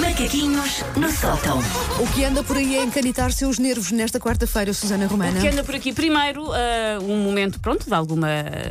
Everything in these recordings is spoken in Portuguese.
Macaquinhos no sótão. O que anda por aí a encanitar seus nervos nesta quarta-feira, Susana Romana? que anda por aqui primeiro ah, um momento, pronto, de alguma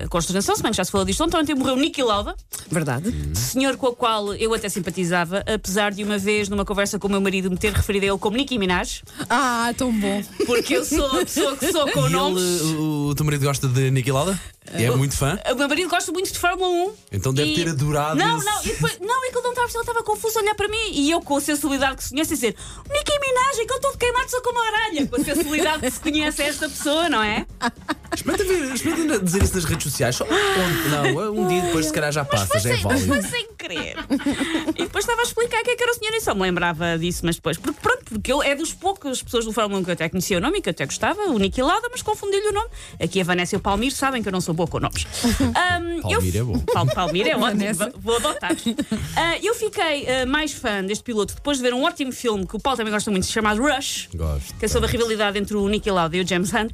consternação, se bem que já se falou disto ontem, ontem morreu Niki Lauda, Verdade? senhor com o qual eu até simpatizava, apesar de uma vez, numa conversa com o meu marido, me ter referido a ele como Nicki Minaj, Ah, tão bom. porque eu sou a pessoa que sou com E nomes. ele, o, o teu marido gosta de Niki Lauda? É muito fã? O meu marido gosta muito de Fórmula 1. Então deve E- ter adorado Não, esse- não, e depois, não, é que ele não estava, ele estava confuso a olhar para mim e eu, com a sensibilidade que se conhece, a dizer: Nicki Minaj, é que ele todo queimado, sou como uma aralha. Com a sensibilidade que se conhece a esta pessoa, não é? Experimenta, ver, experimenta dizer isso nas redes sociais. Só ontem, não, um dia depois se calhar já passa, Foi já é sem, mas válido. foi sem querer. E depois estava a explicar quem é que era o senhor e só me lembrava disso, mas depois, porque pronto, porque ele é dos poucas pessoas do Fórmula 1 que eu até conhecia o nome e que eu até gostava, o Niki Lauda, mas confundi-lhe o nome. Aqui a Vanessa e o Palmiro sabem que eu não sou boa com nomes. Ahm, eu- Palmiro é bom. Pal- Palmiro é ótimo, vou adotar. Ah, eu fiquei ah, mais fã deste piloto depois de ver um ótimo filme que o Paulo também gosta muito, chamado Rush. Gosto. Que é sobre a rivalidade entre o Niki Lauda e o James Hunt.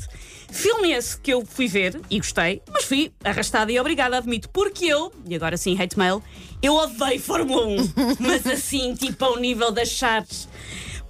Filme esse que eu fui ver e gostei, mas fui arrastada e obrigada, admito, porque eu, e agora sim, hate mail, eu odeio Fórmula 1, mas assim, tipo ao nível das chaves.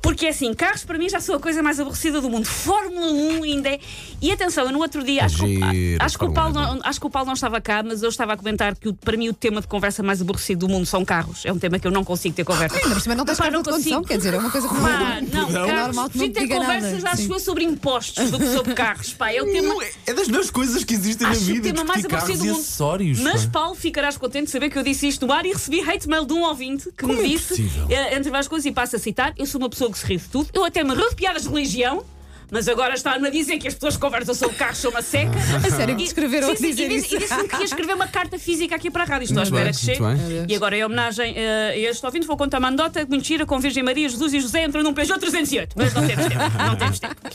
Porque é assim, carros para mim já são a coisa mais aborrecida do mundo. Fórmula 1 ainda é. E atenção, eu no outro dia acho, que, o- Giro, acho, que o Paulo 1 é não, acho que o Paulo não estava cá, mas eu estava a comentar que o- para mim o tema de conversa mais aborrecido do mundo são carros. É um tema que eu não consigo ter conversa. Ainda por cima não tens não de condução, consigo. quer dizer, é uma coisa que não Pá, é. não, É carros, normal que não ter conversas, nada. acho Sim. eu, sobre impostos do que sobre carros. Pá, é o tema. É das melhores coisas que existem Acho na o vida. tema mais aborrecido do mundo. acessórios. Mas, pá. Paulo, ficarás contente de saber que eu disse isto no ar e recebi hate mail de um ouvinte que me é disse, eh, entre várias coisas, e passo a citar: eu sou uma pessoa que se ri de tudo, eu até me rio de piadas de religião. Mas agora está-me a dizer que as pessoas que conversam sobre carros são uma seca. A sério que te escreveram Sim, sim, dizer e disse, isso? e disse-me que ia escrever uma carta física aqui para a rádio. Estou à espera que chegue. E agora, em homenagem eh, a este ouvinte, vou contar uma anedota muito gira com Virgem Maria, Jesus e José entram num Peugeot 308. Mas não temos tempo. Não temos tempo.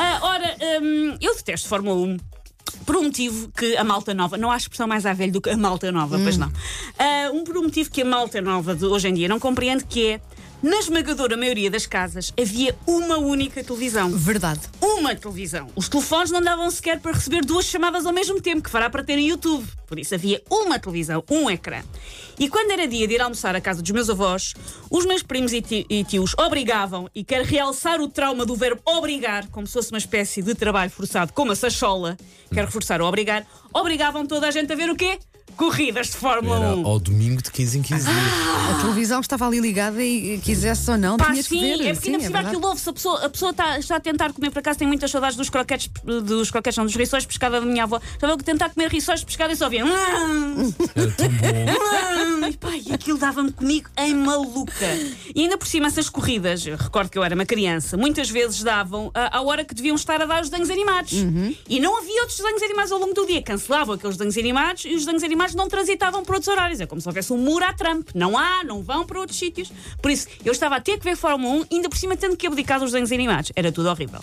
Ah, ora, hum, eu detesto Fórmula 1 por um motivo que a malta nova, não há expressão mais à velha do que a malta nova, pois não. Ah, um por um motivo que a malta nova de hoje em dia não compreende que é. Na esmagadora maioria das casas havia uma única televisão. Verdade. Uma televisão. Os telefones não davam sequer para receber duas chamadas ao mesmo tempo, que fará para terem YouTube. Por isso havia uma televisão, um ecrã. E quando era dia de ir almoçar à casa dos meus avós, os meus primos e ti- e tios obrigavam, e quero realçar o trauma do verbo obrigar, como se fosse uma espécie de trabalho forçado, como a sachola, quero reforçar o obrigar, obrigavam toda a gente a ver o quê? Corridas de Fórmula Era 1. ao domingo de 15 em 15 dias. A televisão estava ali ligada e quisesse ou não, Pá, tinhas que sim, ver. é porque ainda por cima verdade. aquilo ouve-se. A pessoa, a pessoa está, está a tentar comer, por acaso tem muitas saudades dos croquetes, dos croquetes, não, dos rissóis de pescada da minha avó. Estava a tentar comer rissóis de pescada e só via. Era tão bom. Ai, pá, e aquilo dava-me comigo em maluca. E ainda por cima, essas corridas, eu recordo que eu era uma criança, muitas vezes davam à, à hora que deviam estar a dar os desenhos animados. E não havia outros desenhos animados ao longo do dia. Cancelavam aqueles desenhos animados e os desenhos animados não transitavam para outros horários. É como se houvesse um muro à Trump. Não há, não vão para outros sítios. Por isso, eu estava a ter que ver Fórmula 1, ainda por cima tendo que abdicar dos desenhos animados. Era tudo horrível.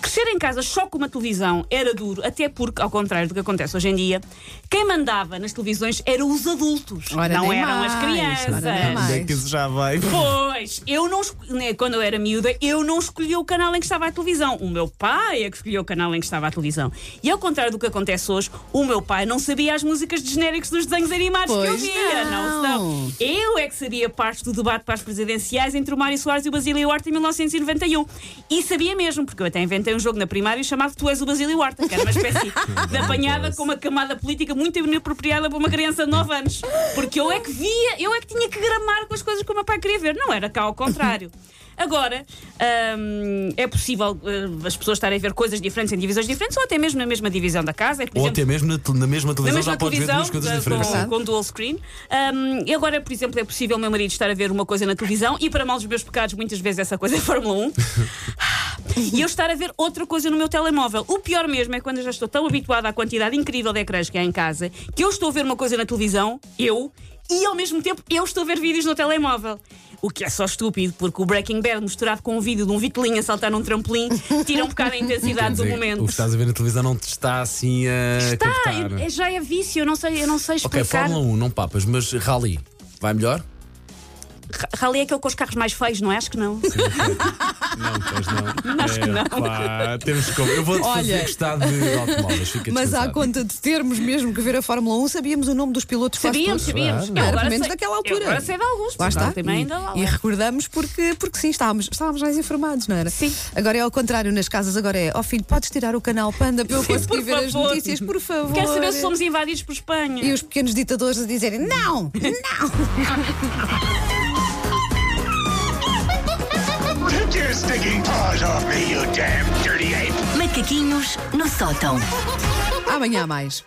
Crescer em casa só com uma televisão era duro, até porque, ao contrário do que acontece hoje em dia, quem mandava nas televisões eram os adultos, Ora, não eram as mais, crianças. ora, nem mais. É que isso já vai? Pois, eu não esco- né, quando eu era miúda, eu não escolhi o canal em que estava a televisão. O meu pai é que escolheu o canal em que estava a televisão. E ao contrário do que acontece hoje, o meu pai não sabia as músicas de genéricos dos desenhos animados que eu Pois via. não. não. Eu é que sabia parte do debate para as presidenciais entre o Mário Soares e o Basílio Horta em 1991. E sabia mesmo, porque eu até inventei um jogo na primária chamado Tu és o Basílio Horta, que era uma espécie de apanhada com uma camada política muito inapropriada para uma criança de 9 anos. Porque eu é que via, eu é que tinha que gramar com as coisas que o meu pai queria ver. Não era cá ao contrário. Agora, hum, é possível uh, as pessoas estarem a ver coisas diferentes em divisões diferentes ou até mesmo na mesma divisão da casa. É, por Ou exemplo, até mesmo na, na mesma na televisão mesma já podes ver duas coisas da- diferentes. com, com dual screen. Um, e agora, por exemplo, é possível o meu marido estar a ver uma coisa na televisão e, para mal dos meus pecados, muitas vezes essa coisa é Fórmula 1. e eu estar a ver outra coisa no meu telemóvel. O pior mesmo é quando eu já estou tão habituada à quantidade incrível de ecrãs que há em casa que eu estou a ver uma coisa na televisão, eu, e ao mesmo tempo eu estou a ver vídeos no telemóvel. O que é só estúpido, porque o Breaking Bad misturado com um vídeo de um vitelinho a saltar num trampolim tira um bocado a intensidade do dizer, momento. O que estás a ver na televisão não te está assim a Está, captar. é- já é vício, eu não sei, eu não sei Ok, explicar. Fórmula 1, não papas, mas Rally, vai melhor? Ra- Rally é aquele com os carros mais feios, não é? Acho que não. Não, pois não. Acho que não. Pá, temos que. Eu vou-te fazer Olha. gostar de automóveis. Fica Mas à descansado. conta de termos mesmo que ver a Fórmula 1, sabíamos o nome dos pilotos quase Sabíamos, todos. sabíamos. Eu Era, agora pelo menos sei- daquela eu altura. Agora sei de alguns. Lá está. Também E, ainda lá. e recordamos porque, porque sim, estávamos, estávamos mais informados, não era? Sim. Agora é ao contrário, nas casas agora é, ó filho, podes tirar o canal Panda para eu Sim, conseguir por ver as favor. notícias, por favor. Quero saber se somos invadidos por Espanha. E os pequenos ditadores a dizerem não, não. Macaquinhos no sótão. Amanhã mais.